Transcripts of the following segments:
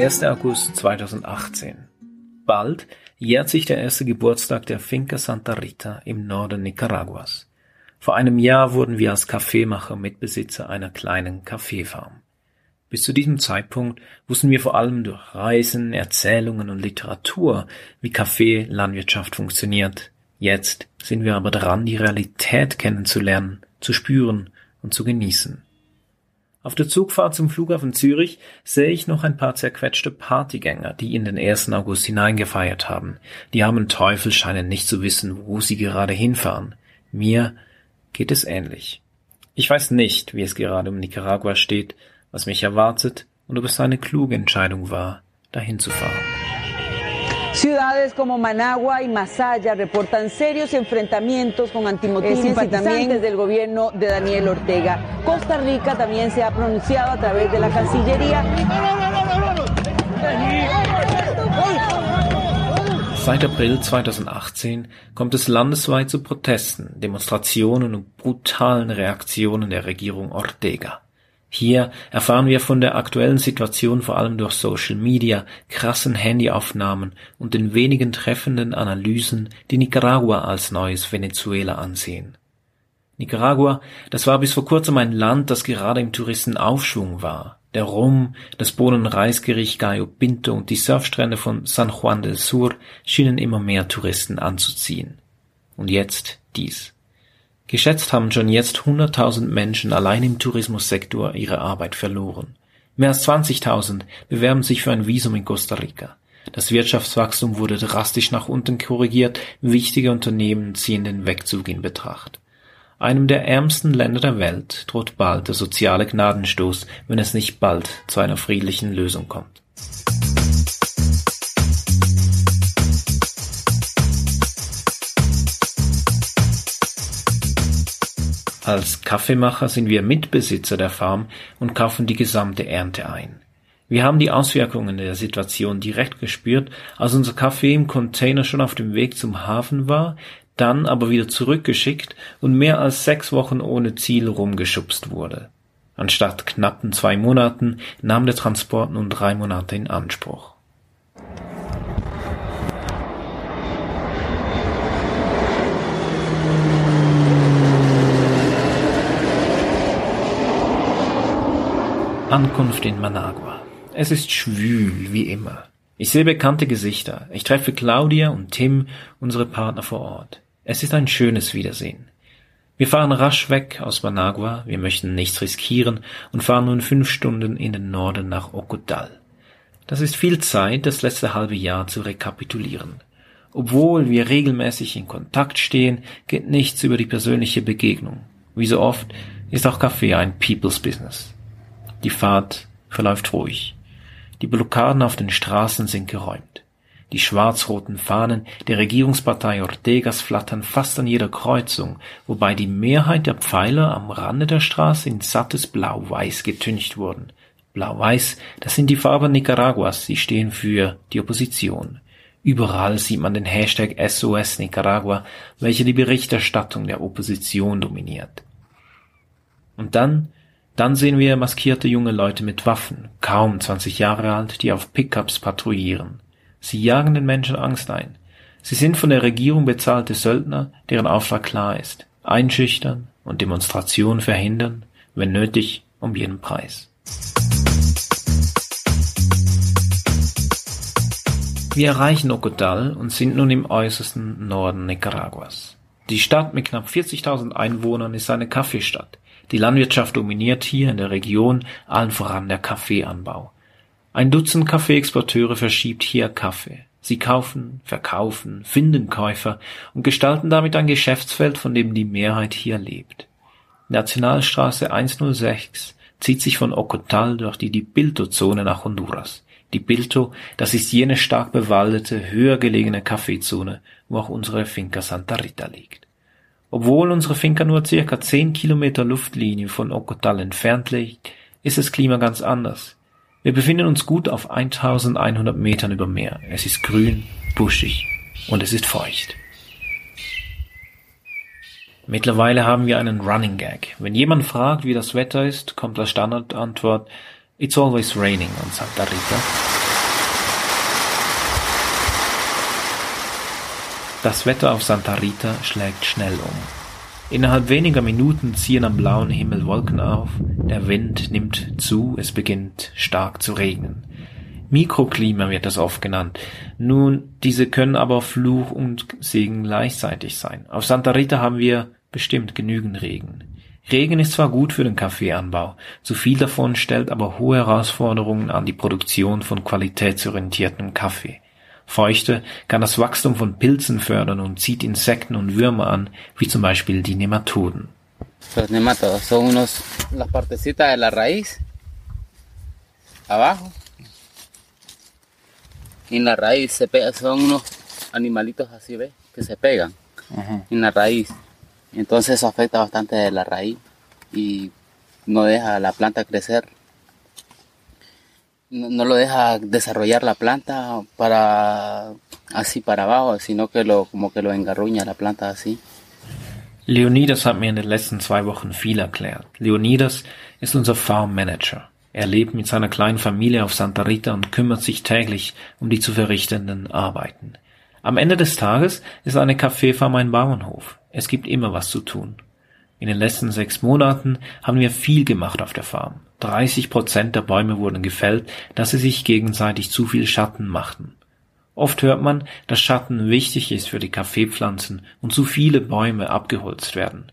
1. August 2018. Bald jährt sich der erste Geburtstag der Finca Santa Rita im Norden Nicaraguas. Vor einem Jahr wurden wir als Kaffeemacher Mitbesitzer einer kleinen Kaffeefarm. Bis zu diesem Zeitpunkt wussten wir vor allem durch Reisen, Erzählungen und Literatur, wie Kaffeelandwirtschaft funktioniert. Jetzt sind wir aber dran, die Realität kennenzulernen, zu spüren und zu genießen. Auf der Zugfahrt zum Flughafen Zürich sehe ich noch ein paar zerquetschte Partygänger, die in den 1. August hineingefeiert haben. Die armen Teufel scheinen nicht zu wissen, wo sie gerade hinfahren. Mir geht es ähnlich. Ich weiß nicht, wie es gerade um Nicaragua steht, was mich erwartet und ob es eine kluge Entscheidung war, dahin zu fahren. Ciudades como Managua y Masaya reportan serios enfrentamientos con antimotines y simpatizantes del gobierno de Daniel Ortega. Costa Rica también se ha pronunciado a través de la Cancillería. Seit April 2018 kommt es landesweit zu Protesten, Demonstrationen und brutalen Reaktionen der Regierung Ortega. Hier erfahren wir von der aktuellen Situation vor allem durch Social Media, krassen Handyaufnahmen und den wenigen treffenden Analysen, die Nicaragua als neues Venezuela ansehen. Nicaragua, das war bis vor kurzem ein Land, das gerade im Touristenaufschwung war. Der Rum, das Bohnen-Reisgericht Gallo Pinto und die Surfstrände von San Juan del Sur schienen immer mehr Touristen anzuziehen. Und jetzt dies. Geschätzt haben schon jetzt 100.000 Menschen allein im Tourismussektor ihre Arbeit verloren. Mehr als 20.000 bewerben sich für ein Visum in Costa Rica. Das Wirtschaftswachstum wurde drastisch nach unten korrigiert, wichtige Unternehmen ziehen den Wegzug in Betracht. Einem der ärmsten Länder der Welt droht bald der soziale Gnadenstoß, wenn es nicht bald zu einer friedlichen Lösung kommt. Als Kaffeemacher sind wir Mitbesitzer der Farm und kaufen die gesamte Ernte ein. Wir haben die Auswirkungen der Situation direkt gespürt, als unser Kaffee im Container schon auf dem Weg zum Hafen war, dann aber wieder zurückgeschickt und mehr als sechs Wochen ohne Ziel rumgeschubst wurde. Anstatt knappen zwei Monaten nahm der Transport nun drei Monate in Anspruch. Ankunft in Managua. Es ist schwül, wie immer. Ich sehe bekannte Gesichter. Ich treffe Claudia und Tim, unsere Partner vor Ort. Es ist ein schönes Wiedersehen. Wir fahren rasch weg aus Managua, wir möchten nichts riskieren und fahren nun fünf Stunden in den Norden nach Ocotal. Das ist viel Zeit, das letzte halbe Jahr zu rekapitulieren. Obwohl wir regelmäßig in Kontakt stehen, geht nichts über die persönliche Begegnung. Wie so oft ist auch Kaffee ein People's Business. Die Fahrt verläuft ruhig. Die Blockaden auf den Straßen sind geräumt. Die schwarz-roten Fahnen der Regierungspartei Ortegas flattern fast an jeder Kreuzung, wobei die Mehrheit der Pfeiler am Rande der Straße in sattes Blau-Weiß getüncht wurden. Blau-Weiß, das sind die Farben Nicaraguas, sie stehen für die Opposition. Überall sieht man den Hashtag SOS Nicaragua, welcher die Berichterstattung der Opposition dominiert. Und dann dann sehen wir maskierte junge Leute mit Waffen, kaum 20 Jahre alt, die auf Pickups patrouillieren. Sie jagen den Menschen Angst ein. Sie sind von der Regierung bezahlte Söldner, deren Auftrag klar ist. Einschüchtern und Demonstrationen verhindern, wenn nötig, um jeden Preis. Wir erreichen Ocotal und sind nun im äußersten Norden Nicaraguas. Die Stadt mit knapp 40.000 Einwohnern ist eine Kaffeestadt. Die Landwirtschaft dominiert hier in der Region, allen voran der Kaffeeanbau. Ein Dutzend Kaffeeexporteure verschiebt hier Kaffee. Sie kaufen, verkaufen, finden Käufer und gestalten damit ein Geschäftsfeld, von dem die Mehrheit hier lebt. Nationalstraße 106 zieht sich von Ocotal durch die Dibilto-Zone nach Honduras. Dibilto, das ist jene stark bewaldete, höher gelegene Kaffeezone, wo auch unsere Finca Santa Rita liegt. Obwohl unsere Finca nur circa zehn Kilometer Luftlinie von Ocotal entfernt liegt, ist das Klima ganz anders. Wir befinden uns gut auf 1100 Metern über Meer. Es ist grün, buschig und es ist feucht. Mittlerweile haben wir einen Running Gag. Wenn jemand fragt, wie das Wetter ist, kommt als Standardantwort It's always raining on Santa Rita. Das Wetter auf Santa Rita schlägt schnell um. Innerhalb weniger Minuten ziehen am blauen Himmel Wolken auf, der Wind nimmt zu, es beginnt stark zu regnen. Mikroklima wird das oft genannt. Nun, diese können aber Fluch und Segen gleichzeitig sein. Auf Santa Rita haben wir bestimmt genügend Regen. Regen ist zwar gut für den Kaffeeanbau, zu viel davon stellt aber hohe Herausforderungen an die Produktion von qualitätsorientiertem Kaffee. Feuchte kann das Wachstum von Pilzen fördern und zieht Insekten und Würmer an, wie zum Beispiel die Nematoden. Los nematodos son unos, las partecitas de la raíz, abajo. En la raíz se pega, son unos animalitos así, ¿ves? Que se pegan uh en la raíz. Entonces eso afecta bastante de la raíz y no deja la planta crecer no, lo deja desarrollar la planta para así para abajo, sino que lo como que lo engarruña la planta así. Leonidas hat mir in den letzten zwei Wochen viel erklärt. Leonidas ist unser Farm Manager. Er lebt mit seiner kleinen Familie auf Santa Rita und kümmert sich täglich um die zu verrichtenden Arbeiten. Am Ende des Tages ist eine Kaffeefarm ein Bauernhof. Es gibt immer was zu tun. In den letzten sechs Monaten haben wir viel gemacht auf der Farm. 30 Prozent der Bäume wurden gefällt, da sie sich gegenseitig zu viel Schatten machten. Oft hört man, dass Schatten wichtig ist für die Kaffeepflanzen und zu viele Bäume abgeholzt werden.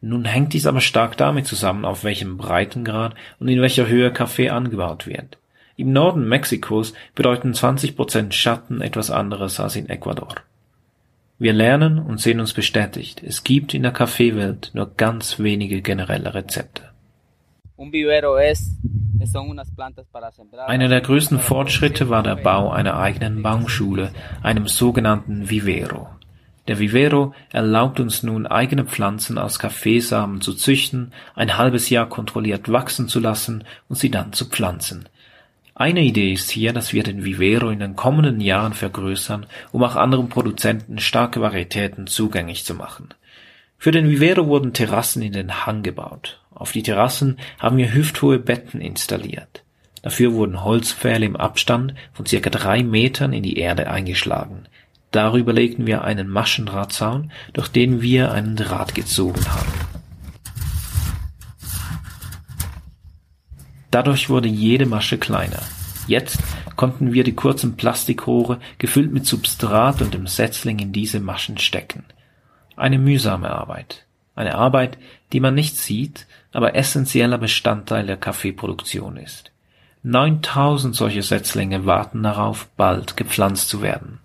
Nun hängt dies aber stark damit zusammen, auf welchem Breitengrad und in welcher Höhe Kaffee angebaut wird. Im Norden Mexikos bedeuten 20 Prozent Schatten etwas anderes als in Ecuador. Wir lernen und sehen uns bestätigt, es gibt in der Kaffeewelt nur ganz wenige generelle Rezepte. Einer der größten Fortschritte war der Bau einer eigenen Baumschule, einem sogenannten Vivero. Der Vivero erlaubt uns nun eigene Pflanzen aus Kaffeesamen zu züchten, ein halbes Jahr kontrolliert wachsen zu lassen und sie dann zu pflanzen. Eine Idee ist hier, dass wir den Vivero in den kommenden Jahren vergrößern, um auch anderen Produzenten starke Varietäten zugänglich zu machen. Für den Vivero wurden Terrassen in den Hang gebaut. Auf die Terrassen haben wir hüfthohe Betten installiert. Dafür wurden Holzpfähle im Abstand von circa drei Metern in die Erde eingeschlagen. Darüber legten wir einen Maschendrahtzaun, durch den wir einen Draht gezogen haben. Dadurch wurde jede Masche kleiner. Jetzt konnten wir die kurzen Plastikrohre gefüllt mit Substrat und dem Setzling in diese Maschen stecken. Eine mühsame Arbeit. Eine Arbeit, die man nicht sieht, aber essentieller Bestandteil der Kaffeeproduktion ist. 9000 solche Setzlinge warten darauf, bald gepflanzt zu werden.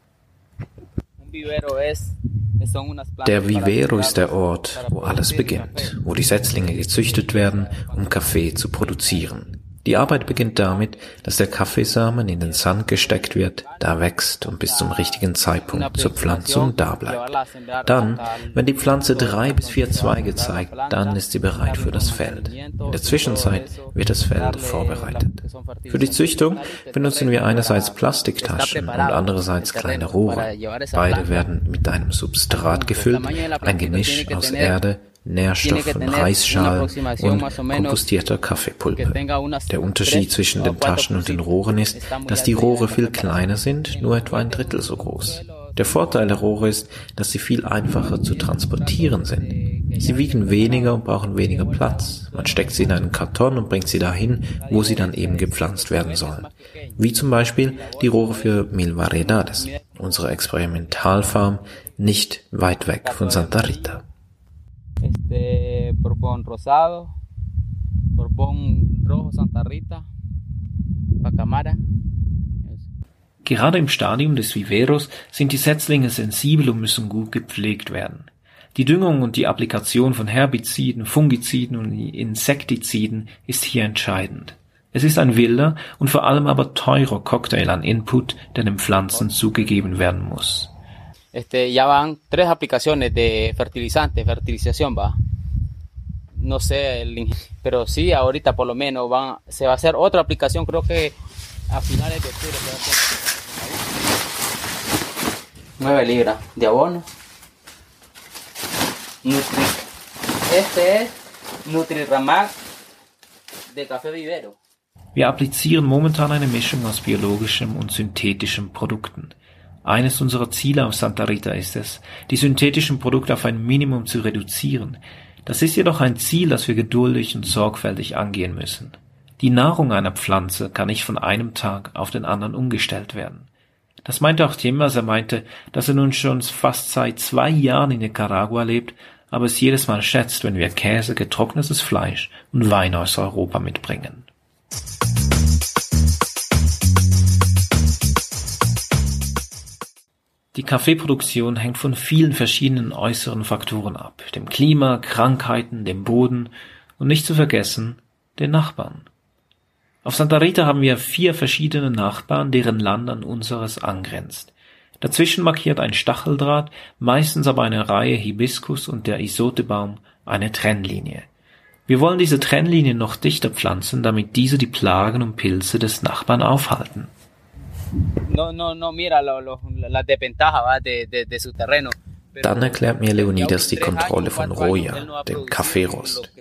Der Vivero ist der Ort, wo alles beginnt, wo die Setzlinge gezüchtet werden, um Kaffee zu produzieren. Die Arbeit beginnt damit, dass der Kaffeesamen in den Sand gesteckt wird, da wächst und bis zum richtigen Zeitpunkt zur Pflanzung da bleibt. Dann, wenn die Pflanze drei bis vier Zweige zeigt, dann ist sie bereit für das Feld. In der Zwischenzeit wird das Feld vorbereitet. Für die Züchtung benutzen wir einerseits Plastiktaschen und andererseits kleine Rohre. Beide werden mit einem Substrat gefüllt, ein Gemisch aus Erde, Nährstoffen, Reisschalen und kompostierter Kaffeepulpe. Der Unterschied zwischen den Taschen und den Rohren ist, dass die Rohre viel kleiner sind, nur etwa ein Drittel so groß. Der Vorteil der Rohre ist, dass sie viel einfacher zu transportieren sind. Sie wiegen weniger und brauchen weniger Platz. Man steckt sie in einen Karton und bringt sie dahin, wo sie dann eben gepflanzt werden sollen. Wie zum Beispiel die Rohre für Mil Variedades, unsere Experimentalfarm nicht weit weg von Santa Rita este, Borbón Rosado, Borbón Rojo Santa Rita, Pacamara. Gerade im Stadium des Viveros sind die Setzlinge sensibel und müssen gut gepflegt werden. Die Düngung und die Applikation von Herbiziden, Fungiziden und Insektiziden ist hier entscheidend. Es ist ein wilder und vor allem aber teurer Cocktail an Input, der den Pflanzen zugegeben werden muss. Este, ya van tres aplicaciones de fertilizante, fertilización, va. No sé, el, pero sí, ahorita por lo menos van, se va a hacer otra aplicación, creo que a finales de octubre. Se va a hacer. 9 libras de abono. Nutri. Este es Nutriramac de Café Vivero. Wir applizieren momentan eine Mischung aus biologischem und synthetischen Produkten. Eines unserer Ziele auf Santa Rita ist es, die synthetischen Produkte auf ein Minimum zu reduzieren. Das ist jedoch ein Ziel, das wir geduldig und sorgfältig angehen müssen. Die Nahrung einer Pflanze kann nicht von einem Tag auf den anderen umgestellt werden. Das meinte auch Tim, als er meinte, dass er nun schon fast seit zwei Jahren in Nicaragua lebt, aber es jedes Mal schätzt, wenn wir Käse, getrocknetes Fleisch und Wein aus Europa mitbringen. Die Kaffeeproduktion hängt von vielen verschiedenen äußeren Faktoren ab, dem Klima, Krankheiten, dem Boden und nicht zu vergessen den Nachbarn. Auf Santa Rita haben wir vier verschiedene Nachbarn, deren Land an unseres angrenzt. Dazwischen markiert ein Stacheldraht, meistens aber eine Reihe Hibiskus und der Isotebaum eine Trennlinie. Wir wollen diese Trennlinie noch dichter pflanzen, damit diese die Plagen und Pilze des Nachbarn aufhalten no, no, no mira lo, lo, las desventajas de, de, de su terreno. Dann erklärt mir Leonidas die Kontrolle von Roya, dem Kaffeerost.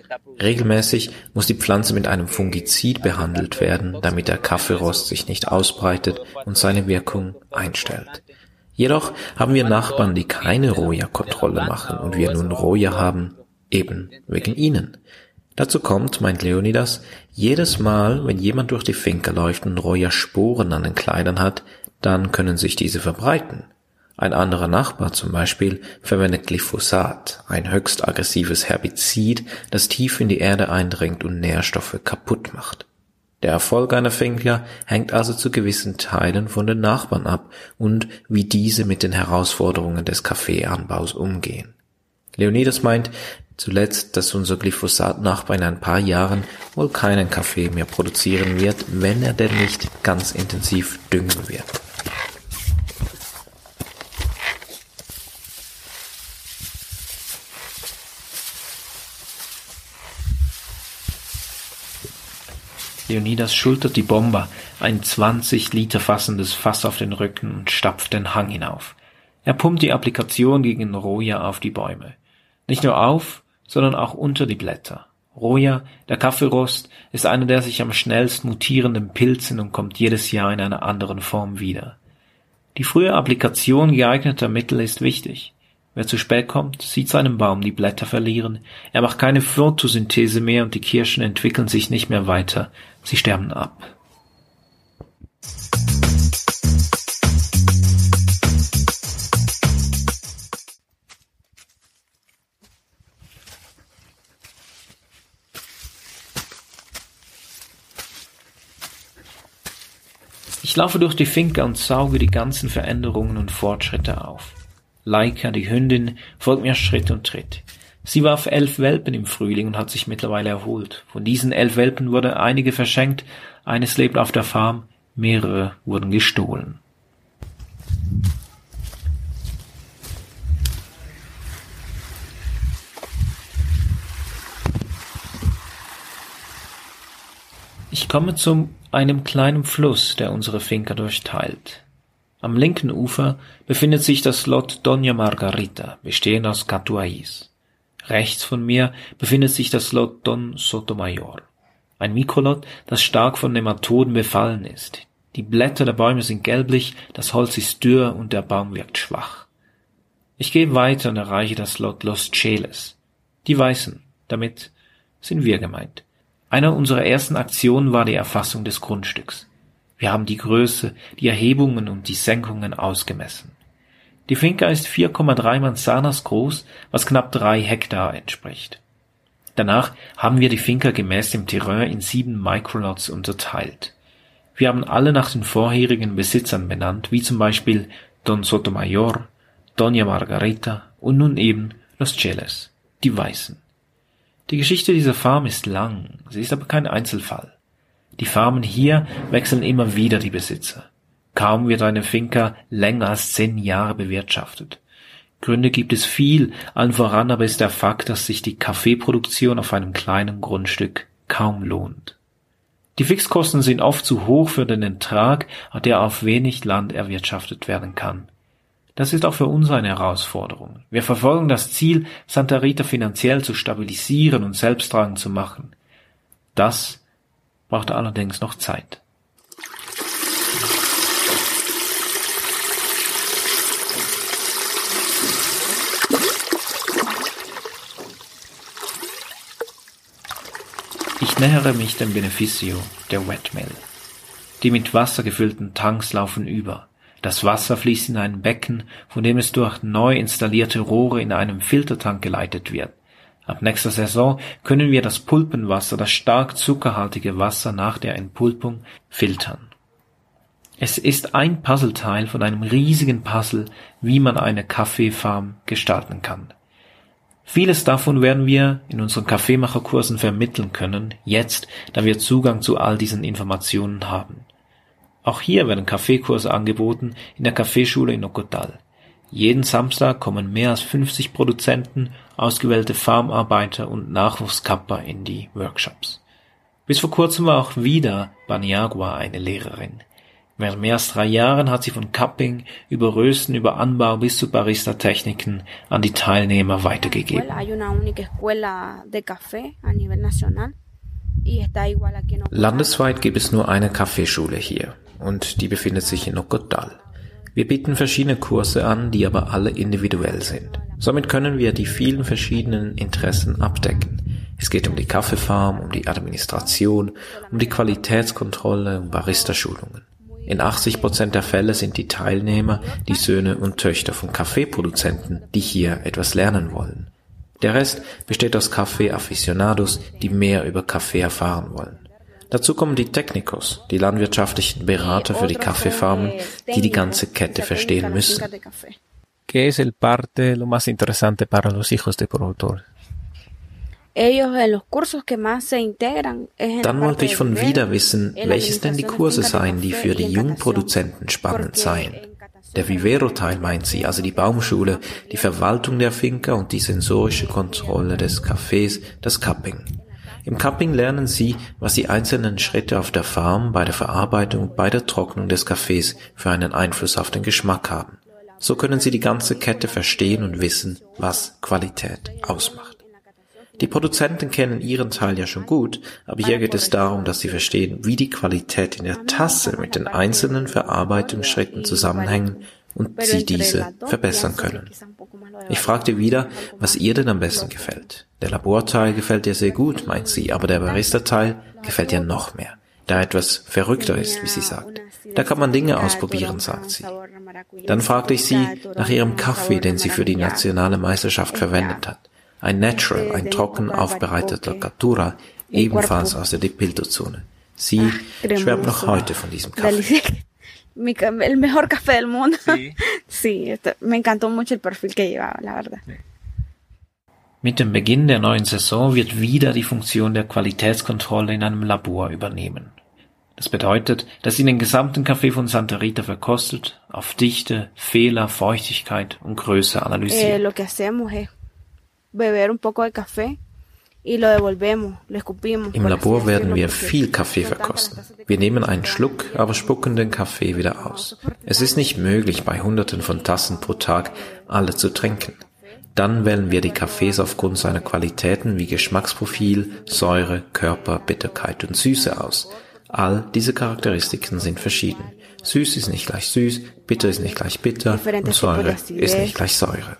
Regelmäßig muss die Pflanze mit einem Fungizid behandelt werden, damit der Kaffeerost sich nicht ausbreitet und seine Wirkung einstellt. Jedoch haben wir Nachbarn, die keine Roya-Kontrolle machen und wir nun Roya haben, eben wegen ihnen. Dazu kommt, meint Leonidas, jedes Mal, wenn jemand durch die Finca läuft und Roya Sporen an den Kleidern hat, dann können sich diese verbreiten. Ein anderer Nachbar zum Beispiel verwendet Glyphosat, ein höchst aggressives Herbizid, das tief in die Erde eindringt und Nährstoffe kaputt macht. Der Erfolg einer Finca hängt also zu gewissen Teilen von den Nachbarn ab und wie diese mit den Herausforderungen des Kaffeeanbaus umgehen. Leonidas meint, Zuletzt, dass unser Glyphosat-Nachbar in ein paar Jahren wohl keinen Kaffee mehr produzieren wird, wenn er denn nicht ganz intensiv düngen wird. Leonidas schultert die Bomber, ein 20 Liter fassendes Fass auf den Rücken und stapft den Hang hinauf. Er pumpt die Applikation gegen Roja auf die Bäume. Nicht nur auf, sondern auch unter die Blätter. Roja, der Kaffeerost, ist einer der sich am schnellst mutierenden Pilzen und kommt jedes Jahr in einer anderen Form wieder. Die frühe Applikation geeigneter Mittel ist wichtig. Wer zu spät kommt, sieht seinen Baum die Blätter verlieren, er macht keine Photosynthese mehr und die Kirschen entwickeln sich nicht mehr weiter, sie sterben ab. Ich laufe durch die Finca und sauge die ganzen Veränderungen und Fortschritte auf. Laika, die Hündin, folgt mir Schritt und Tritt. Sie warf elf Welpen im Frühling und hat sich mittlerweile erholt. Von diesen elf Welpen wurde einige verschenkt, eines lebt auf der Farm, mehrere wurden gestohlen. Komme zu einem kleinen Fluss, der unsere Finca durchteilt. Am linken Ufer befindet sich das Slot Doña Margarita, bestehend aus Catuais. Rechts von mir befindet sich das Slot Don Sotomayor, ein Mikrolot, das stark von Nematoden befallen ist. Die Blätter der Bäume sind gelblich, das Holz ist dürr und der Baum wirkt schwach. Ich gehe weiter und erreiche das Slot Los Cheles. Die Weißen, damit sind wir gemeint. Einer unserer ersten Aktionen war die Erfassung des Grundstücks. Wir haben die Größe, die Erhebungen und die Senkungen ausgemessen. Die Finca ist 4,3 Manzanas groß, was knapp drei Hektar entspricht. Danach haben wir die Finca gemäß dem Terrain in sieben Microlots unterteilt. Wir haben alle nach den vorherigen Besitzern benannt, wie zum Beispiel Don Sotomayor, Doña Margarita und nun eben Los Cheles, die Weißen. Die Geschichte dieser Farm ist lang, sie ist aber kein Einzelfall. Die Farmen hier wechseln immer wieder die Besitzer. Kaum wird eine Finca länger als zehn Jahre bewirtschaftet. Gründe gibt es viel, allen voran aber ist der Fakt, dass sich die Kaffeeproduktion auf einem kleinen Grundstück kaum lohnt. Die Fixkosten sind oft zu hoch für den Ertrag, der auf wenig Land erwirtschaftet werden kann. Das ist auch für uns eine Herausforderung. Wir verfolgen das Ziel, Santa Rita finanziell zu stabilisieren und selbsttragend zu machen. Das braucht allerdings noch Zeit. Ich nähere mich dem Beneficio der Wetmill. Die mit Wasser gefüllten Tanks laufen über. Das Wasser fließt in ein Becken, von dem es durch neu installierte Rohre in einem Filtertank geleitet wird. Ab nächster Saison können wir das Pulpenwasser, das stark zuckerhaltige Wasser nach der Entpulpung, filtern. Es ist ein Puzzleteil von einem riesigen Puzzle, wie man eine Kaffeefarm gestalten kann. Vieles davon werden wir in unseren Kaffeemacherkursen vermitteln können, jetzt, da wir Zugang zu all diesen Informationen haben. Auch hier werden Kaffeekurse angeboten in der Kaffeeschule in Ocotal. Jeden Samstag kommen mehr als 50 Produzenten, ausgewählte Farmarbeiter und Nachwuchskapper in die Workshops. Bis vor kurzem war auch wieder Baniagua eine Lehrerin. Während mehr als drei Jahren hat sie von Cupping über Rösten über Anbau bis zu Barista-Techniken an die Teilnehmer weitergegeben. Landesweit gibt es nur eine Kaffeeschule hier und die befindet sich in Ocotal. Wir bieten verschiedene Kurse an, die aber alle individuell sind. Somit können wir die vielen verschiedenen Interessen abdecken. Es geht um die Kaffeefarm, um die Administration, um die Qualitätskontrolle, um Barista-Schulungen. In 80 Prozent der Fälle sind die Teilnehmer die Söhne und Töchter von Kaffeeproduzenten, die hier etwas lernen wollen. Der Rest besteht aus Kaffee-Aficionados, die mehr über Kaffee erfahren wollen. Dazu kommen die Technicos, die landwirtschaftlichen Berater für die Kaffeefarmen, die die ganze Kette verstehen müssen. ¿Qué es el parte lo más interesante para los hijos de productor? Dann wollte ich von wieder wissen, welches denn die Kurse seien, die für die jungen Produzenten spannend seien. Der Vivero-Teil meint sie, also die Baumschule, die Verwaltung der Finca und die sensorische Kontrolle des Kaffees, das Cupping. Im Cupping lernen Sie, was die einzelnen Schritte auf der Farm bei der Verarbeitung bei der Trocknung des Kaffees für einen Einfluss auf den Geschmack haben. So können Sie die ganze Kette verstehen und wissen, was Qualität ausmacht. Die Produzenten kennen ihren Teil ja schon gut, aber hier geht es darum, dass sie verstehen, wie die Qualität in der Tasse mit den einzelnen Verarbeitungsschritten zusammenhängen und sie diese verbessern können. Ich fragte wieder, was ihr denn am besten gefällt. Der Laborteil gefällt ihr sehr gut, meint sie, aber der Barista-Teil gefällt ihr noch mehr, da er etwas verrückter ist, wie sie sagt. Da kann man Dinge ausprobieren, sagt sie. Dann fragte ich sie nach ihrem Kaffee, den sie für die nationale Meisterschaft verwendet hat. Ein Natural, ein trocken aufbereiteter Catura, ebenfalls aus der Dipilto-Zone. Sie schwärmt noch heute von diesem Kaffee. Mi, el mejor café del mundo. Sí, sí esto, me encantó mucho el perfil que llevaba, la verdad. Mit dem Beginn der neuen Saison wird wieder die Funktion der Qualitätskontrolle in einem Labor übernehmen. Das bedeutet, dass sie den gesamten Kaffee von Santa Rita verkostet, auf Dichte, Fehler, Feuchtigkeit und Größe analysiert. Eh, lo que hacemos es beber un poco de café Im Labor werden wir viel Kaffee verkosten. Wir nehmen einen Schluck, aber spucken den Kaffee wieder aus. Es ist nicht möglich, bei Hunderten von Tassen pro Tag alle zu trinken. Dann wählen wir die Kaffees aufgrund seiner Qualitäten wie Geschmacksprofil, Säure, Körper, Bitterkeit und Süße aus. All diese Charakteristiken sind verschieden. Süß ist nicht gleich süß, bitter ist nicht gleich bitter und Säure ist nicht gleich Säure.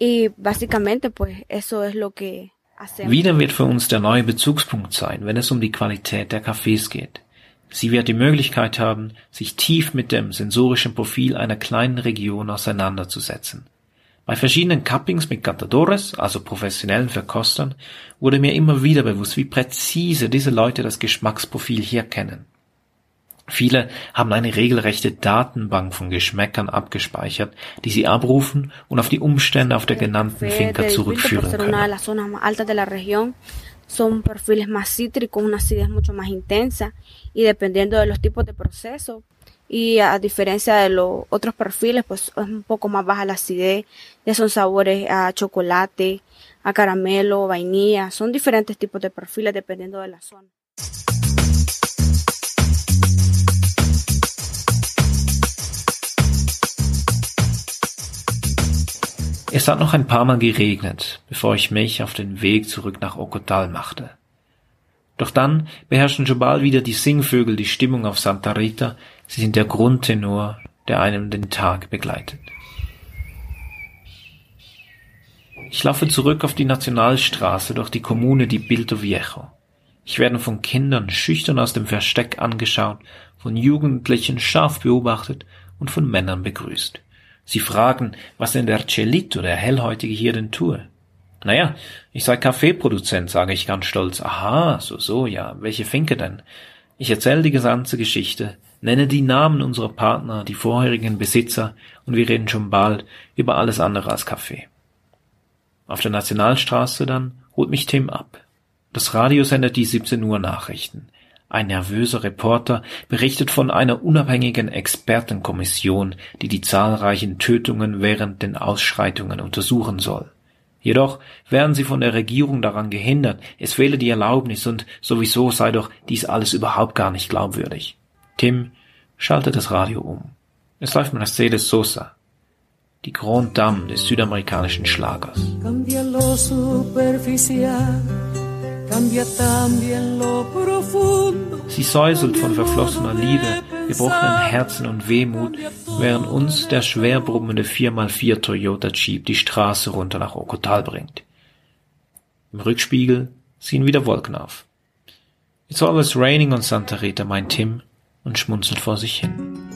Y básicamente pues eso es lo que wieder wird für uns der neue Bezugspunkt sein, wenn es um die Qualität der Kaffees geht. Sie wird die Möglichkeit haben, sich tief mit dem sensorischen Profil einer kleinen Region auseinanderzusetzen. Bei verschiedenen Cuppings mit Cantadores, also professionellen Verkostern, wurde mir immer wieder bewusst, wie präzise diese Leute das Geschmacksprofil hier kennen. Viele haben eine regelrechte Datenbank von Geschmäckern abgespeichert, die sie abrufen und auf die Umstände auf der genannten Finca zurückführen können. son perfiles más cítricos, una acidez mucho más intensa y dependiendo de los tipos de proceso y a diferencia de los otros perfiles pues es un poco más baja la acidez, ya son sabores a chocolate, a caramelo, vainilla, son diferentes tipos de perfiles dependiendo de la zona. Es hat noch ein paar Mal geregnet, bevor ich mich auf den Weg zurück nach Ocotal machte. Doch dann beherrschen schon bald wieder die Singvögel die Stimmung auf Santa Rita, sie sind der Grundtenor, der einem den Tag begleitet. Ich laufe zurück auf die Nationalstraße durch die Kommune di Bilto Viejo. Ich werde von Kindern schüchtern aus dem Versteck angeschaut, von Jugendlichen scharf beobachtet und von Männern begrüßt. Sie fragen, was denn der Celit oder der Hellhäutige hier denn tue. Naja, ich sei Kaffeeproduzent, sage ich ganz stolz. Aha, so, so, ja, welche Finke denn? Ich erzähle die ganze Geschichte, nenne die Namen unserer Partner, die vorherigen Besitzer, und wir reden schon bald über alles andere als Kaffee. Auf der Nationalstraße dann holt mich Tim ab. Das Radio sendet die 17 Uhr Nachrichten. Ein nervöser Reporter berichtet von einer unabhängigen Expertenkommission, die die zahlreichen Tötungen während den Ausschreitungen untersuchen soll. Jedoch wären sie von der Regierung daran gehindert, es fehle die Erlaubnis und sowieso sei doch dies alles überhaupt gar nicht glaubwürdig. Tim schaltet das Radio um. Es läuft Mercedes Sosa, die Grande Dame des südamerikanischen Schlagers. Sie säuselt von verflossener Liebe, gebrochenen Herzen und Wehmut, während uns der schwer brummende 4x4 Toyota Jeep die Straße runter nach Okotal bringt. Im Rückspiegel ziehen wieder Wolken auf. It's always raining on Santa Rita, meint Tim und schmunzelt vor sich hin.